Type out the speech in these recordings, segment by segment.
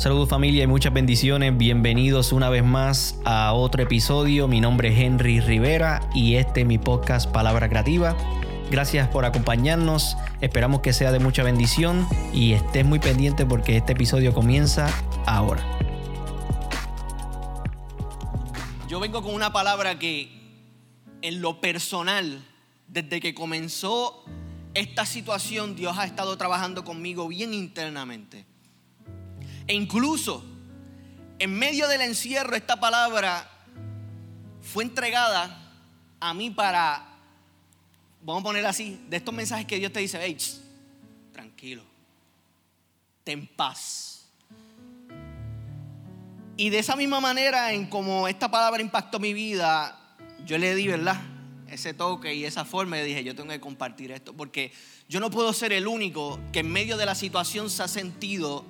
Saludos familia y muchas bendiciones. Bienvenidos una vez más a otro episodio. Mi nombre es Henry Rivera y este es mi podcast Palabra Creativa. Gracias por acompañarnos. Esperamos que sea de mucha bendición y estés muy pendiente porque este episodio comienza ahora. Yo vengo con una palabra que en lo personal, desde que comenzó esta situación, Dios ha estado trabajando conmigo bien internamente. E incluso en medio del encierro esta palabra fue entregada a mí para, vamos a poner así, de estos mensajes que Dios te dice, hey, tranquilo, ten paz. Y de esa misma manera en como esta palabra impactó mi vida, yo le di, ¿verdad? Ese toque y esa forma y dije, yo tengo que compartir esto, porque yo no puedo ser el único que en medio de la situación se ha sentido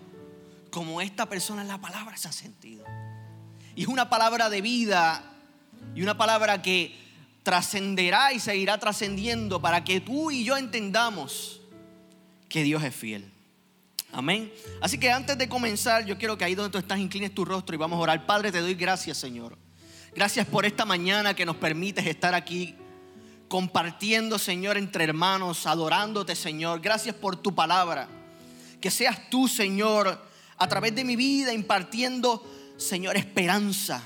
como esta persona la palabra se ha sentido. Y es una palabra de vida y una palabra que trascenderá y seguirá trascendiendo para que tú y yo entendamos que Dios es fiel. Amén. Así que antes de comenzar, yo quiero que ahí donde tú estás inclines tu rostro y vamos a orar. Padre, te doy gracias, Señor. Gracias por esta mañana que nos permites estar aquí compartiendo, Señor, entre hermanos, adorándote, Señor. Gracias por tu palabra. Que seas tú, Señor, a través de mi vida impartiendo, Señor, esperanza.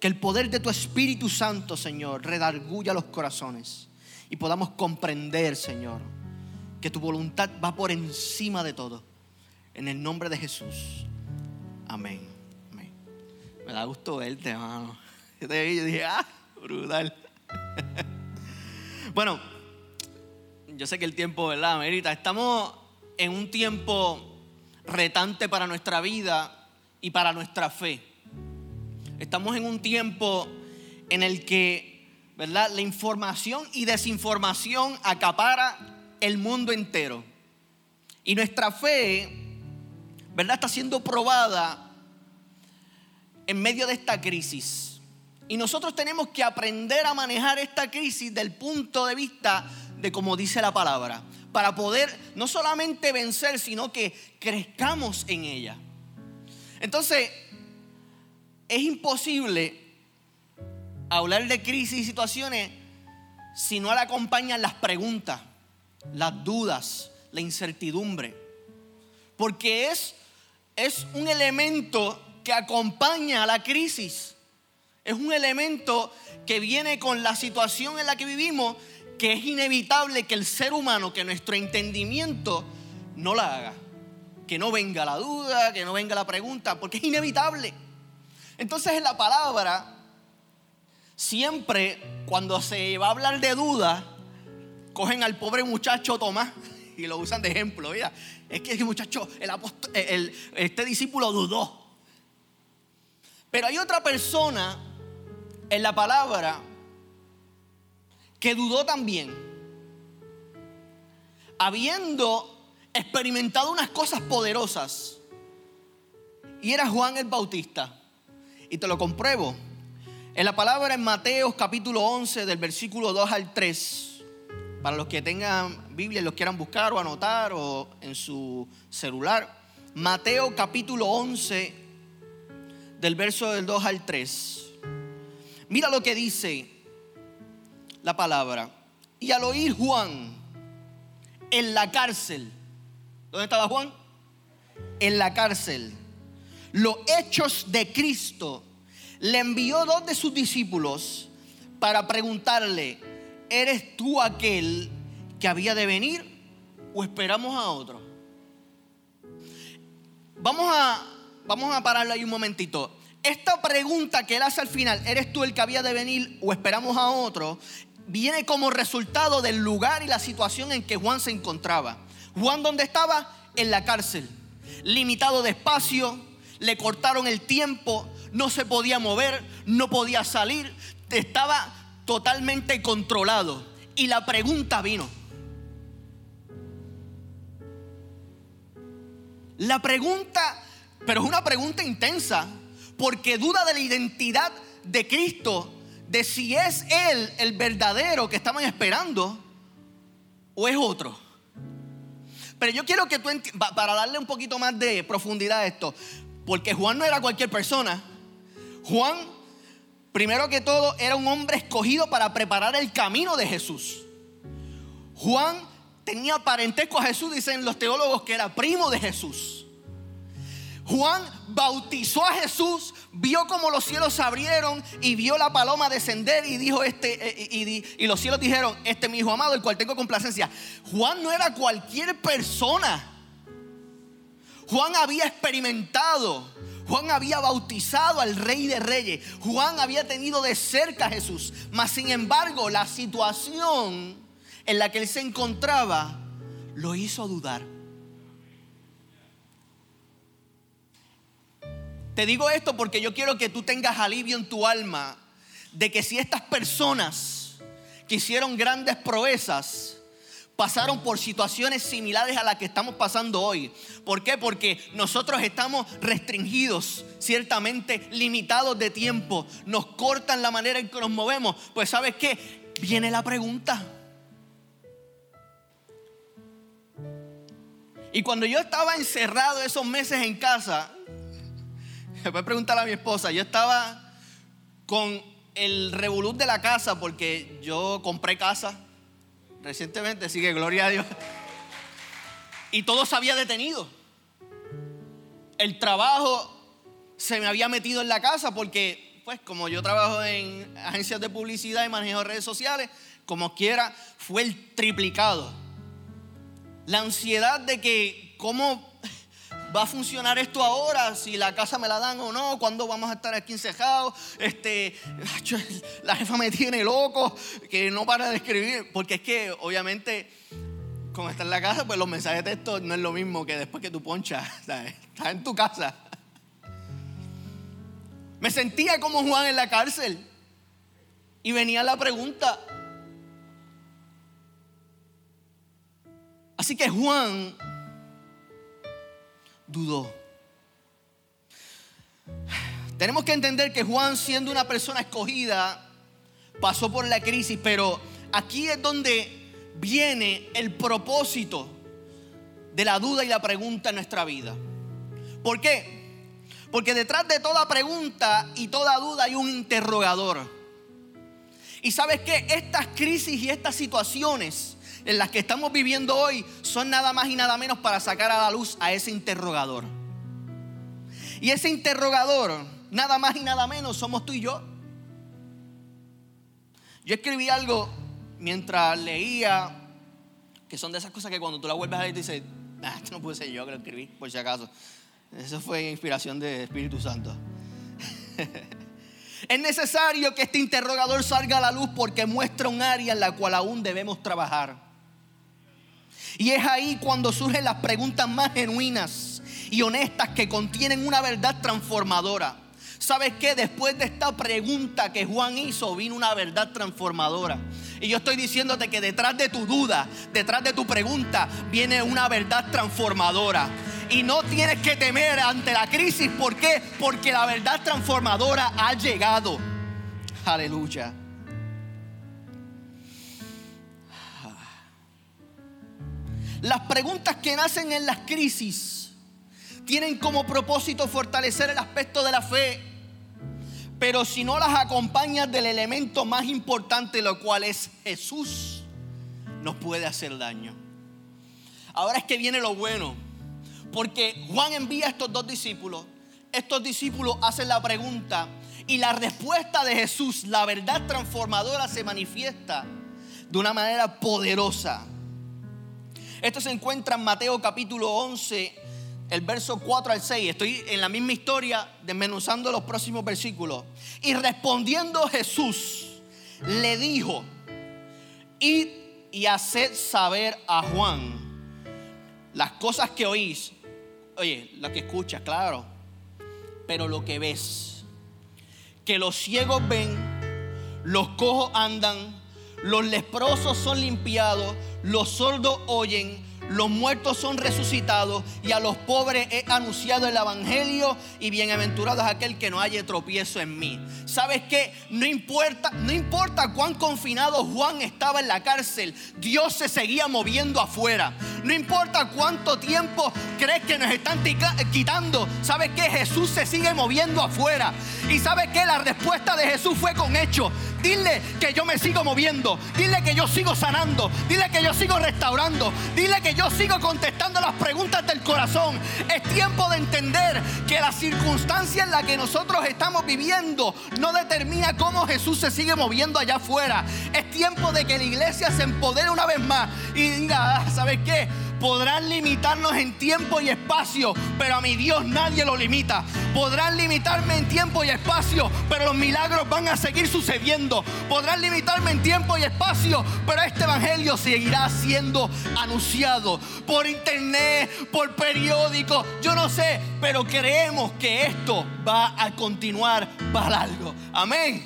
Que el poder de tu Espíritu Santo, Señor, redarguya los corazones y podamos comprender, Señor, que tu voluntad va por encima de todo. En el nombre de Jesús. Amén. Me da gusto verte, hermano. Yo dije, ah, brutal. bueno, yo sé que el tiempo, ¿verdad? Amerita. Estamos en un tiempo retante para nuestra vida y para nuestra fe. Estamos en un tiempo en el que, ¿verdad? La información y desinformación acapara el mundo entero. Y nuestra fe, ¿verdad? Está siendo probada en medio de esta crisis. Y nosotros tenemos que aprender a manejar esta crisis del punto de vista de como dice la palabra para poder no solamente vencer, sino que crezcamos en ella. Entonces, es imposible hablar de crisis y situaciones si no le acompañan las preguntas, las dudas, la incertidumbre. Porque es, es un elemento que acompaña a la crisis. Es un elemento que viene con la situación en la que vivimos que es inevitable que el ser humano, que nuestro entendimiento no la haga. Que no venga la duda, que no venga la pregunta, porque es inevitable. Entonces en la palabra, siempre cuando se va a hablar de duda, cogen al pobre muchacho Tomás y lo usan de ejemplo. Mira, es que ese muchacho, el, este discípulo dudó. Pero hay otra persona en la palabra que dudó también, habiendo experimentado unas cosas poderosas, y era Juan el Bautista. Y te lo compruebo. En la palabra en Mateo capítulo 11 del versículo 2 al 3, para los que tengan Biblia y los quieran buscar o anotar o en su celular, Mateo capítulo 11 del verso del 2 al 3. Mira lo que dice la palabra. Y al oír Juan en la cárcel, ¿dónde estaba Juan? En la cárcel. Los hechos de Cristo le envió dos de sus discípulos para preguntarle, ¿eres tú aquel que había de venir o esperamos a otro? Vamos a, vamos a pararle ahí un momentito. Esta pregunta que él hace al final, ¿eres tú el que había de venir o esperamos a otro? Viene como resultado del lugar y la situación en que Juan se encontraba. Juan donde estaba? En la cárcel, limitado de espacio, le cortaron el tiempo, no se podía mover, no podía salir, estaba totalmente controlado. Y la pregunta vino. La pregunta, pero es una pregunta intensa, porque duda de la identidad de Cristo de si es Él el verdadero que estaban esperando o es otro. Pero yo quiero que tú, para darle un poquito más de profundidad a esto, porque Juan no era cualquier persona. Juan, primero que todo, era un hombre escogido para preparar el camino de Jesús. Juan tenía parentesco a Jesús, dicen los teólogos que era primo de Jesús. Juan bautizó a Jesús, vio como los cielos se abrieron y vio la paloma descender y dijo este eh, y, y los cielos dijeron, este es mi hijo amado, el cual tengo complacencia. Juan no era cualquier persona. Juan había experimentado, Juan había bautizado al rey de reyes, Juan había tenido de cerca a Jesús, mas sin embargo la situación en la que él se encontraba lo hizo dudar. Te digo esto porque yo quiero que tú tengas alivio en tu alma de que si estas personas que hicieron grandes proezas pasaron por situaciones similares a las que estamos pasando hoy. ¿Por qué? Porque nosotros estamos restringidos, ciertamente limitados de tiempo, nos cortan la manera en que nos movemos. Pues sabes qué? Viene la pregunta. Y cuando yo estaba encerrado esos meses en casa, me puede preguntar a mi esposa, yo estaba con el revolut de la casa porque yo compré casa recientemente, así que gloria a Dios. Y todo se había detenido. El trabajo se me había metido en la casa porque, pues, como yo trabajo en agencias de publicidad y manejo redes sociales, como quiera, fue el triplicado. La ansiedad de que, ¿cómo ¿Va a funcionar esto ahora? Si la casa me la dan o no, ¿cuándo vamos a estar aquí encejados? Este, la jefa me tiene loco, que no para de escribir. Porque es que, obviamente, como está en la casa, pues los mensajes de texto no es lo mismo que después que tú ponchas. Estás en tu casa. Me sentía como Juan en la cárcel. Y venía la pregunta. Así que Juan Tenemos que entender que Juan, siendo una persona escogida, pasó por la crisis, pero aquí es donde viene el propósito de la duda y la pregunta en nuestra vida. ¿Por qué? Porque detrás de toda pregunta y toda duda hay un interrogador. Y sabes que estas crisis y estas situaciones en las que estamos viviendo hoy son nada más y nada menos para sacar a la luz a ese interrogador. Y ese interrogador, nada más y nada menos, somos tú y yo. Yo escribí algo mientras leía, que son de esas cosas que cuando tú la vuelves a leer dices, ah, esto no puede ser yo que lo escribí, por si acaso. Eso fue inspiración del Espíritu Santo. Es necesario que este interrogador salga a la luz porque muestra un área en la cual aún debemos trabajar. Y es ahí cuando surgen las preguntas más genuinas y honestas que contienen una verdad transformadora. ¿Sabes qué? Después de esta pregunta que Juan hizo, vino una verdad transformadora. Y yo estoy diciéndote que detrás de tu duda, detrás de tu pregunta, viene una verdad transformadora. Y no tienes que temer ante la crisis. ¿Por qué? Porque la verdad transformadora ha llegado. Aleluya. Las preguntas que nacen en las crisis tienen como propósito fortalecer el aspecto de la fe, pero si no las acompañas del elemento más importante, lo cual es Jesús, nos puede hacer daño. Ahora es que viene lo bueno, porque Juan envía a estos dos discípulos, estos discípulos hacen la pregunta y la respuesta de Jesús, la verdad transformadora, se manifiesta de una manera poderosa. Esto se encuentra en Mateo capítulo 11, el verso 4 al 6. Estoy en la misma historia desmenuzando los próximos versículos. Y respondiendo Jesús, le dijo, id y haced saber a Juan las cosas que oís. Oye, lo que escuchas, claro, pero lo que ves. Que los ciegos ven, los cojos andan, los leprosos son limpiados, los sordos oyen, los muertos son resucitados y a los pobres he anunciado el evangelio y bienaventurado es aquel que no haya tropiezo en mí. ¿Sabes qué? No importa, no importa cuán confinado Juan estaba en la cárcel, Dios se seguía moviendo afuera. No importa cuánto tiempo crees que nos están quitando, ¿sabes qué? Jesús se sigue moviendo afuera. Y ¿sabes qué? La respuesta de Jesús fue con hechos. Dile que yo me sigo moviendo. Dile que yo sigo sanando. Dile que yo sigo restaurando. Dile que yo sigo contestando las preguntas del corazón. Es tiempo de entender que la circunstancia en la que nosotros estamos viviendo no determina cómo Jesús se sigue moviendo allá afuera. Es tiempo de que la iglesia se empodere una vez más y diga, ah, ¿sabes qué? Podrán limitarnos en tiempo y espacio, pero a mi Dios nadie lo limita. Podrán limitarme en tiempo y espacio, pero los milagros van a seguir sucediendo. Podrán limitarme en tiempo y espacio, pero este evangelio seguirá siendo anunciado por internet, por periódico, yo no sé, pero creemos que esto va a continuar para algo. Amén.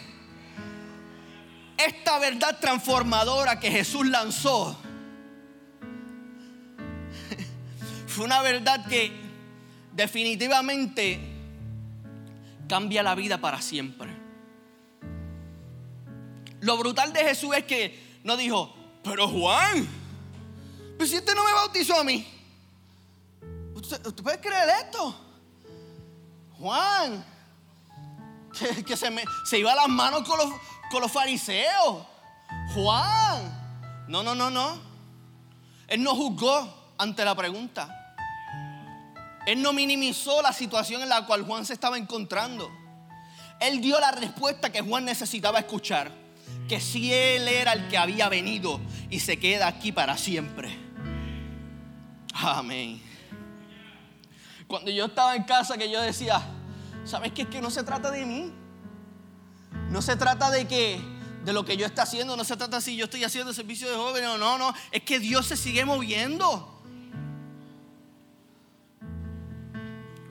Esta verdad transformadora que Jesús lanzó fue una verdad que definitivamente cambia la vida para siempre. Lo brutal de Jesús es que no dijo, pero Juan, pues si este no me bautizó a mí, ¿usted, puede creer esto? Juan, que, se, iba las manos con los, con los fariseos. Juan, no, no, no, no. Él no juzgó ante la pregunta. Él no minimizó la situación en la cual Juan se estaba encontrando. Él dio la respuesta que Juan necesitaba escuchar. Que si Él era el que había venido y se queda aquí para siempre. Amén. Cuando yo estaba en casa que yo decía, ¿sabes qué? Es que no se trata de mí. No se trata de que de lo que yo esté haciendo, no se trata si yo estoy haciendo servicio de jóvenes o no, no, es que Dios se sigue moviendo.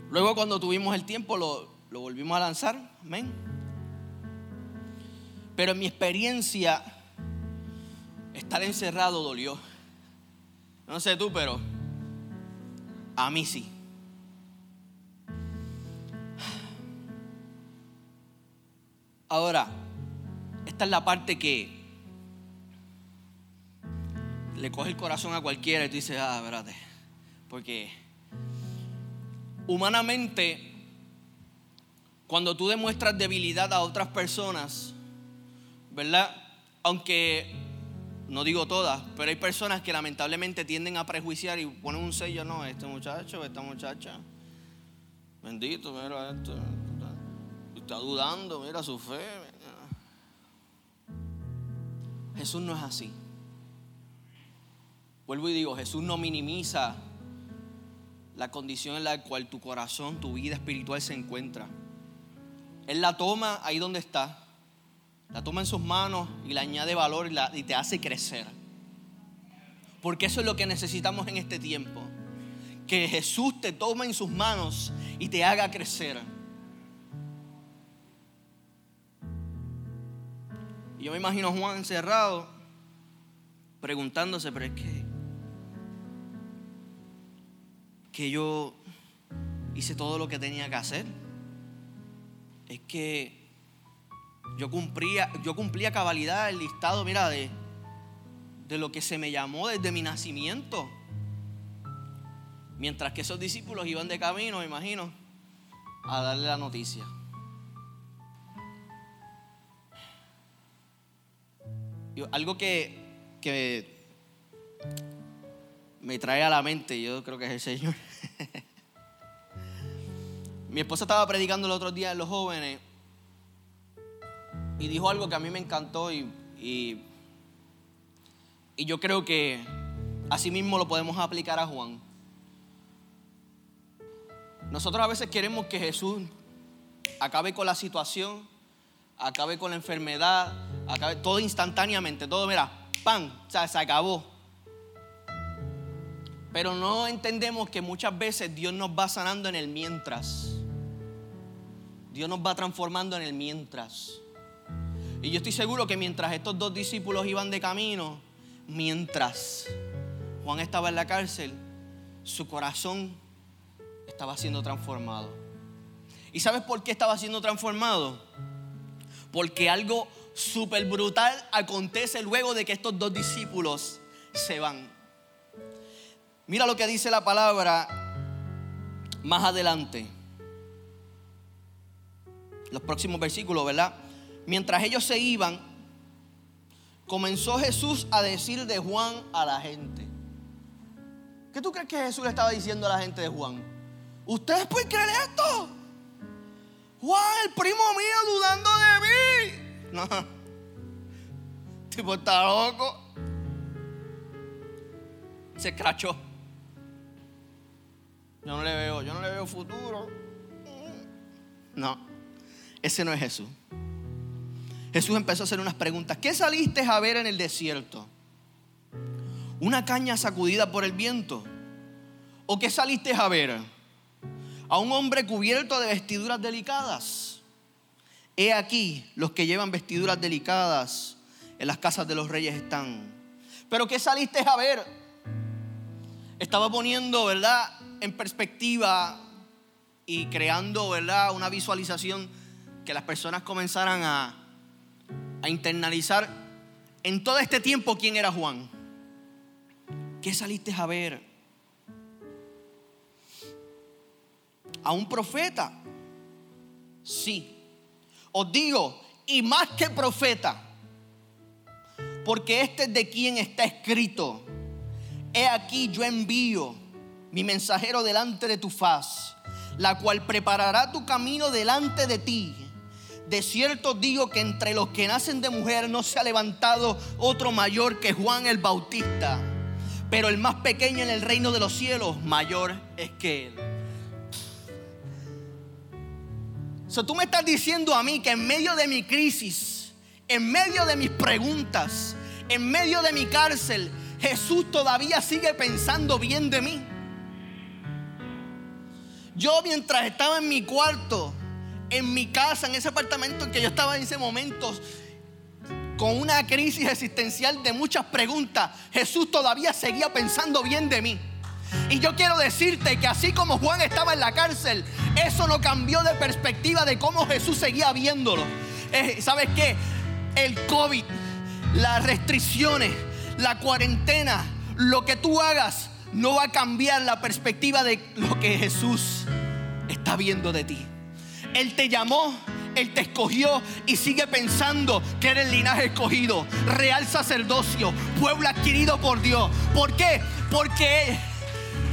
Luego cuando tuvimos el tiempo lo, volvimos a lanzar, amén. Pero en mi experiencia, estar encerrado dolió. No sé tú, pero a mí sí. Ahora, esta es la parte que le coge el corazón a cualquiera y tú dices, ah, espérate, porque humanamente, cuando tú demuestras debilidad a otras personas, ¿verdad? Aunque no digo todas, pero hay personas que lamentablemente tienden a prejuiciar y ponen un sello, no, este muchacho, esta muchacha, bendito, mira esto, está dudando, mira su fe. Jesús no es así. Vuelvo y digo, Jesús no minimiza la condición en la cual tu corazón, tu vida espiritual se encuentra. Él la toma ahí donde está, la toma en sus manos y le añade valor y, te hace crecer. Porque eso es lo que necesitamos en este tiempo. Que Jesús te tome en sus manos y te haga crecer. Y yo me imagino a Juan encerrado, preguntándose, pero es que que yo hice todo lo que tenía que hacer. Es que yo cumplía, yo cumplía cabalidad el listado, mira, de, de lo que se me llamó desde mi nacimiento. Mientras que esos discípulos iban de camino, me imagino, a darle la noticia. algo que, que me trae a la mente, yo creo que es el Señor. Mi esposa estaba predicando el otro día en los jóvenes y dijo algo que a mí me encantó y, y, yo creo que así mismo lo podemos aplicar a Juan. Nosotros a veces queremos que Jesús acabe con la situación, acabe con la enfermedad, acabe todo instantáneamente, todo, mira, pan, o se acabó. Pero no entendemos que muchas veces Dios nos va sanando en el mientras. Dios nos va transformando en el mientras. Y yo estoy seguro que mientras estos dos discípulos iban de camino, mientras Juan estaba en la cárcel, su corazón estaba siendo transformado. ¿Y sabes por qué estaba siendo transformado? Porque algo súper brutal acontece luego de que estos dos discípulos se van. Mira lo que dice la palabra más adelante. Los próximos versículos, ¿verdad? Mientras ellos se iban, comenzó Jesús a decir de Juan a la gente. ¿Qué tú crees que Jesús le estaba diciendo a la gente de Juan? ¿Ustedes pueden creer esto? Juan, el primo mío, dudando de mí. No. Tipo, está loco. Se escrachó. Yo no le veo, yo no le veo futuro. No, ese no es Jesús. Jesús empezó a hacer unas preguntas. ¿Qué saliste a ver en el desierto? ¿Una caña sacudida por el viento? ¿O qué saliste a ver? ¿A un hombre cubierto de vestiduras delicadas? He aquí, los que llevan vestiduras delicadas en las casas de los reyes están. ¿Pero qué saliste a ver? Estaba poniendo, ¿verdad?, en perspectiva y creando, ¿verdad?, una visualización que las personas comenzaran a, a internalizar en todo este tiempo quién era Juan. ¿Qué saliste a ver? ¿A un profeta? Sí. Os digo, y más que profeta, porque este es de quien está escrito. He aquí yo envío mi mensajero delante de tu faz, la cual preparará tu camino delante de ti. De cierto digo que entre los que nacen de mujer no se ha levantado otro mayor que Juan el Bautista pero el más pequeño en el reino de los cielos, mayor es que él. So, tú me estás diciendo a mí que en medio de mi crisis, en medio de mis preguntas, en medio de mi cárcel, Jesús todavía sigue pensando bien de mí. Yo mientras estaba en mi cuarto, en mi casa, en ese apartamento en que yo estaba en ese momento, con una crisis existencial de muchas preguntas, Jesús todavía seguía pensando bien de mí. Y yo quiero decirte que así como Juan estaba en la cárcel, eso no cambió de perspectiva de cómo Jesús seguía viéndolo. Eh, ¿Sabes qué? El COVID, las restricciones, la cuarentena, lo que tú hagas, no va a cambiar la perspectiva de lo que Jesús está viendo de ti. Él te llamó él te escogió y sigue pensando que eres linaje escogido, real sacerdocio, pueblo adquirido por Dios. ¿Por qué? Porque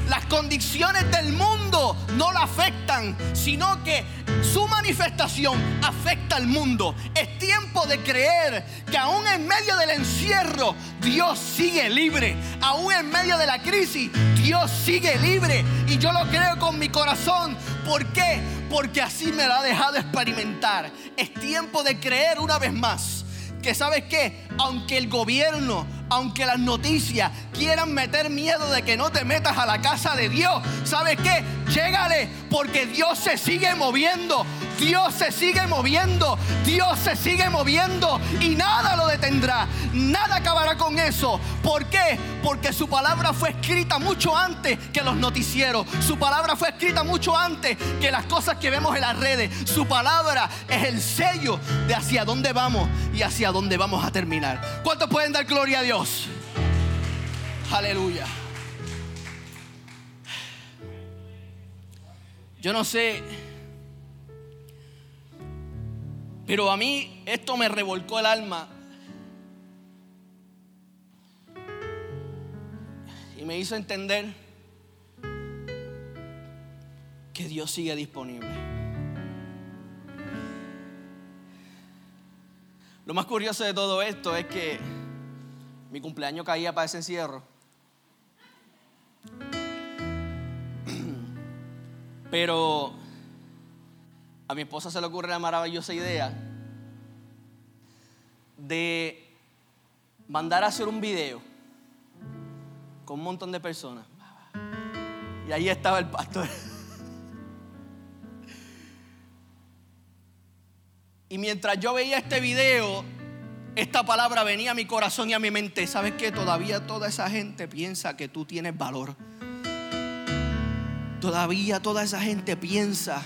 las condiciones del mundo no la afectan, sino que su manifestación afecta al mundo. Es tiempo de creer que aún en medio del encierro Dios sigue libre. Aún en medio de la crisis Dios sigue libre. Y yo lo creo con mi corazón. ¿Por qué? Porque así me lo ha dejado experimentar. Es tiempo de creer una vez más que sabes que aunque el gobierno, aunque las noticias quieran meter miedo de que no te metas a la casa de Dios, ¿sabes qué? Llégale porque Dios se sigue moviendo. Dios se sigue moviendo, Dios se sigue moviendo y nada lo detendrá, nada acabará con eso. ¿Por qué? Porque su palabra fue escrita mucho antes que los noticieros, su palabra fue escrita mucho antes que las cosas que vemos en las redes. Su palabra es el sello de hacia dónde vamos y hacia dónde vamos a terminar. ¿Cuántos pueden dar gloria a Dios? Aleluya. Yo no sé pero a mí esto me revolcó el alma. Y me hizo entender que Dios sigue disponible. Lo más curioso de todo esto es que mi cumpleaños caía para ese encierro. Pero a mi esposa se le ocurre la maravillosa idea de mandar a hacer un video con un montón de personas. Y ahí estaba el pastor. Y mientras yo veía este video, esta palabra venía a mi corazón y a mi mente. ¿Sabes que Todavía toda esa gente piensa que tú tienes valor. Todavía toda esa gente piensa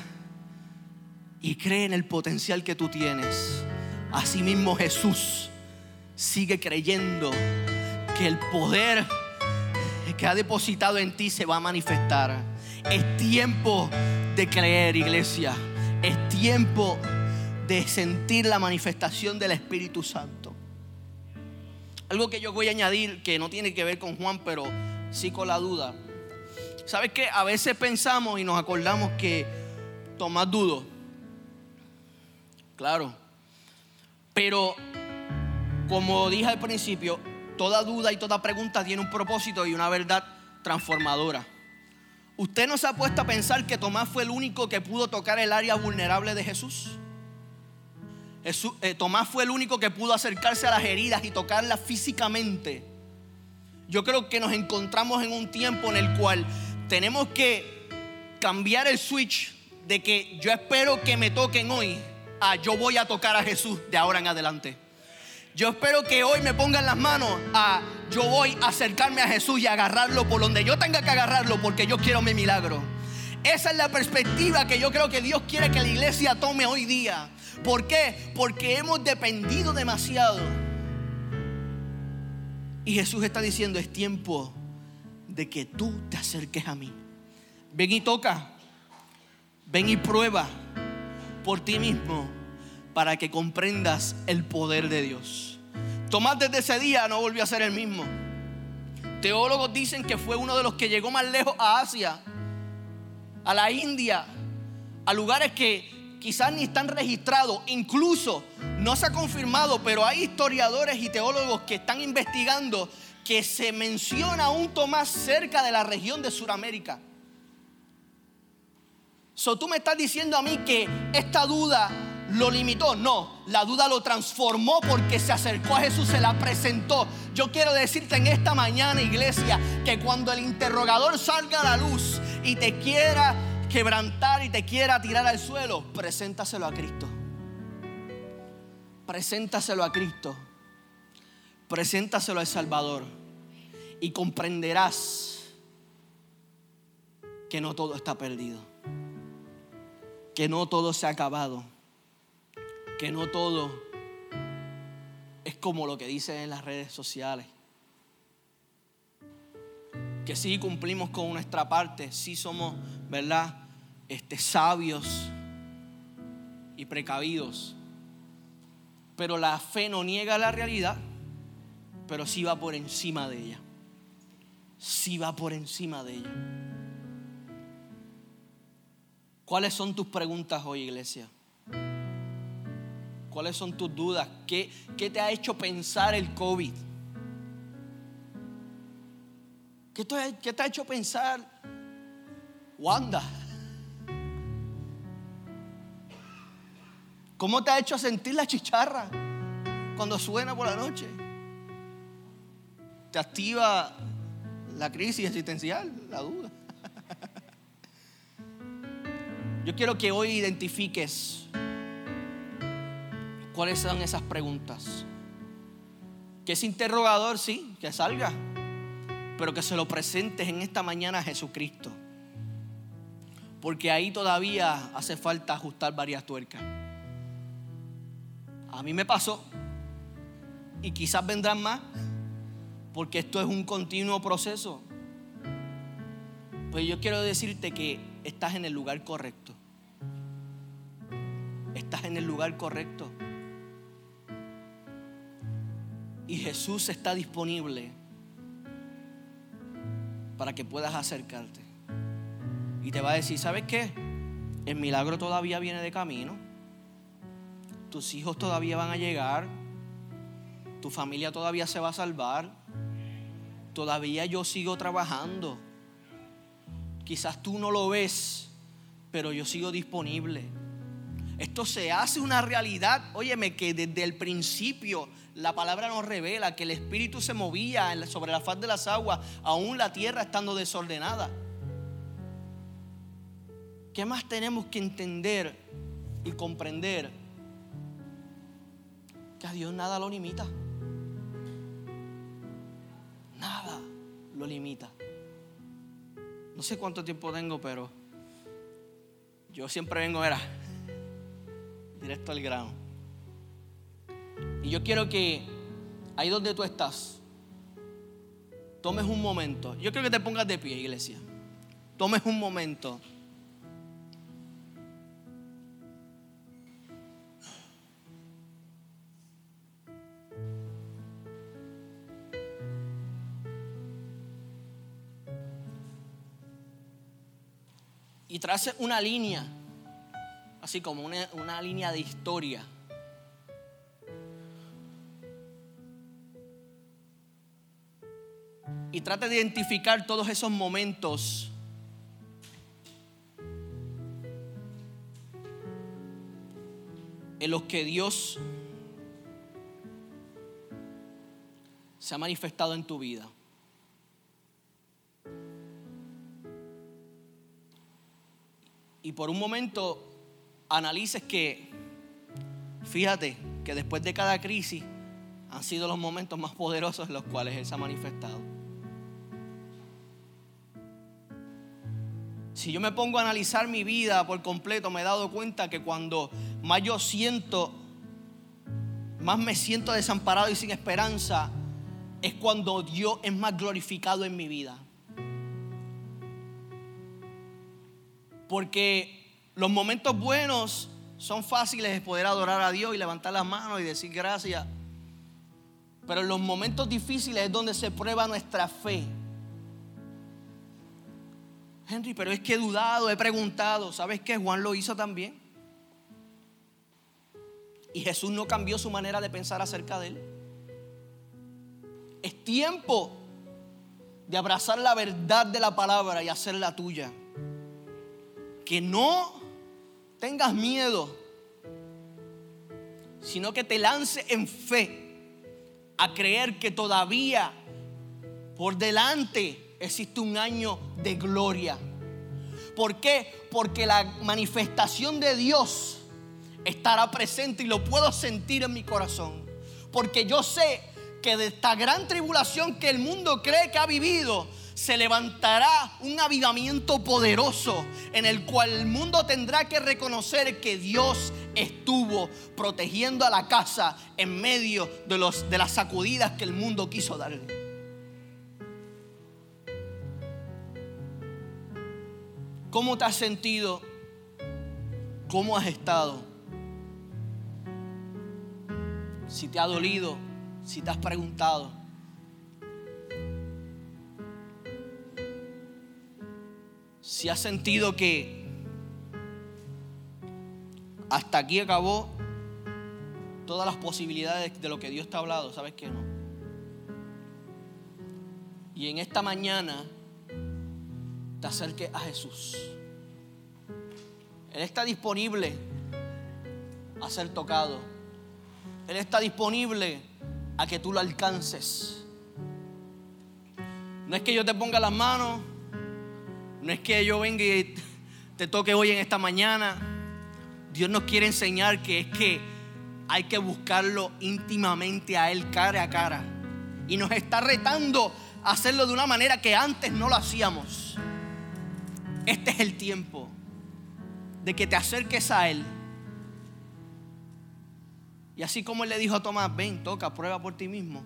y cree en el potencial que tú tienes. Asimismo Jesús sigue creyendo que el poder que ha depositado en ti se va a manifestar. Es tiempo de creer, iglesia. Es tiempo de sentir la manifestación del Espíritu Santo. Algo que yo voy a añadir que no tiene que ver con Juan, pero sí con la duda. ¿Sabes qué? A veces pensamos y nos acordamos que Tomás dudo. Claro. Pero como dije al principio, toda duda y toda pregunta tiene un propósito y una verdad transformadora. ¿Usted no se ha puesto a pensar que Tomás fue el único que pudo tocar el área vulnerable de Jesús? Eh, Tomás fue el único que pudo acercarse a las heridas y tocarlas físicamente. Yo creo que nos encontramos en un tiempo en el cual tenemos que cambiar el switch de que yo espero que me toquen hoy a yo voy a tocar a Jesús de ahora en adelante. Yo espero que hoy me pongan las manos a yo voy a acercarme a Jesús y agarrarlo por donde yo tenga que agarrarlo porque yo quiero mi milagro. Esa es la perspectiva que yo creo que Dios quiere que la iglesia tome hoy día. ¿Por qué? Porque hemos dependido demasiado. Y Jesús está diciendo, es tiempo de que tú te acerques a mí. Ven y toca. Ven y prueba por ti mismo para que comprendas el poder de Dios. Tomás desde ese día no volvió a ser el mismo. Teólogos dicen que fue uno de los que llegó más lejos a Asia, a la India, a lugares que quizás ni están registrados, incluso no se ha confirmado, pero hay historiadores y teólogos que están investigando que se menciona a un Tomás cerca de la región de Sudamérica. So, tú me estás diciendo a mí que esta duda lo limitó. No, la duda lo transformó porque se acercó a Jesús, se la presentó. Yo quiero decirte en esta mañana, iglesia, que cuando el interrogador salga a la luz y te quiera quebrantar y te quiera tirar al suelo, preséntaselo a Cristo. Preséntaselo a Cristo. Preséntaselo al Salvador. Y comprenderás que no todo está perdido. Que no todo se ha acabado que no todo es como lo que dicen en las redes sociales. Que sí cumplimos con nuestra parte, sí somos, ¿verdad? Este, sabios y precavidos. Pero la fe no niega la realidad, pero sí va por encima de ella. Sí va por encima de ella. ¿Cuáles son tus preguntas hoy, iglesia? ¿Cuáles son tus dudas? ¿Qué, te ha hecho pensar el COVID? ¿Qué te, ¿Qué te ha hecho pensar Wanda? ¿Cómo te ha hecho sentir la chicharra cuando suena por la noche? Te activa la crisis existencial, la duda. Yo quiero que hoy identifiques ¿Cuáles son esas preguntas? Que ese interrogador, sí, que salga, pero que se lo presentes en esta mañana a Jesucristo. Porque ahí todavía hace falta ajustar varias tuercas. A mí me pasó y quizás vendrán más, porque esto es un continuo proceso. Pues yo quiero decirte que estás en el lugar correcto. Estás en el lugar correcto. Y Jesús está disponible para que puedas acercarte. Y te va a decir, ¿sabes qué? El milagro todavía viene de camino. Tus hijos todavía van a llegar. Tu familia todavía se va a salvar. Todavía yo sigo trabajando. Quizás tú no lo ves, pero yo sigo disponible. Esto se hace una realidad, óyeme, que desde el principio la palabra nos revela que el Espíritu se movía sobre la faz de las aguas, aún la tierra estando desordenada. ¿Qué más tenemos que entender y comprender? que a Dios nada lo limita. Nada lo limita. No sé cuánto tiempo tengo, pero yo siempre vengo, era directo al grano. Y yo quiero que ahí donde tú estás, tomes un momento. Yo creo que te pongas de pie, iglesia. Tomes un momento. Y trace una línea, así como una, una línea de historia. y trate de identificar todos esos momentos en los que Dios se ha manifestado en tu vida. Y por un momento analices que, fíjate, que después de cada crisis han sido los momentos más poderosos en los cuales Él se ha manifestado. Si yo me pongo a analizar mi vida por completo, me he dado cuenta que cuando más yo siento, más me siento desamparado y sin esperanza, es cuando Dios es más glorificado en mi vida. Porque los momentos buenos son fáciles de poder adorar a Dios y levantar las manos y decir gracias. Pero en los momentos difíciles es donde se prueba nuestra fe. Henry, pero es que he dudado, he preguntado. ¿Sabes qué? Juan lo hizo también. Y Jesús no cambió su manera de pensar acerca de él. Es tiempo de abrazar la verdad de la palabra y hacerla tuya. Que no tengas miedo, sino que te lance en fe a creer que todavía por delante existe un año de gloria. ¿Por qué? Porque la manifestación de Dios estará presente y lo puedo sentir en mi corazón. Porque yo sé que de esta gran tribulación que el mundo cree que ha vivido, se levantará un avivamiento poderoso en el cual el mundo tendrá que reconocer que Dios estuvo protegiendo a la casa en medio de, los, de las sacudidas que el mundo quiso darle. ¿Cómo te has sentido? ¿Cómo has estado? Si te ha dolido, si te has preguntado. Si has sentido que hasta aquí acabó todas las posibilidades de lo que Dios te ha hablado, sabes que no. Y en esta mañana te acerques a Jesús. Él está disponible a ser tocado. Él está disponible a que tú lo alcances. No es que yo te ponga las manos, no es que yo venga y te toque hoy en esta mañana. Dios nos quiere enseñar que es que hay que buscarlo íntimamente a Él cara a cara. Y nos está retando a hacerlo de una manera que antes no lo hacíamos. Este es el tiempo de que te acerques a Él. Y así como Él le dijo a Tomás, ven, toca, prueba por ti mismo.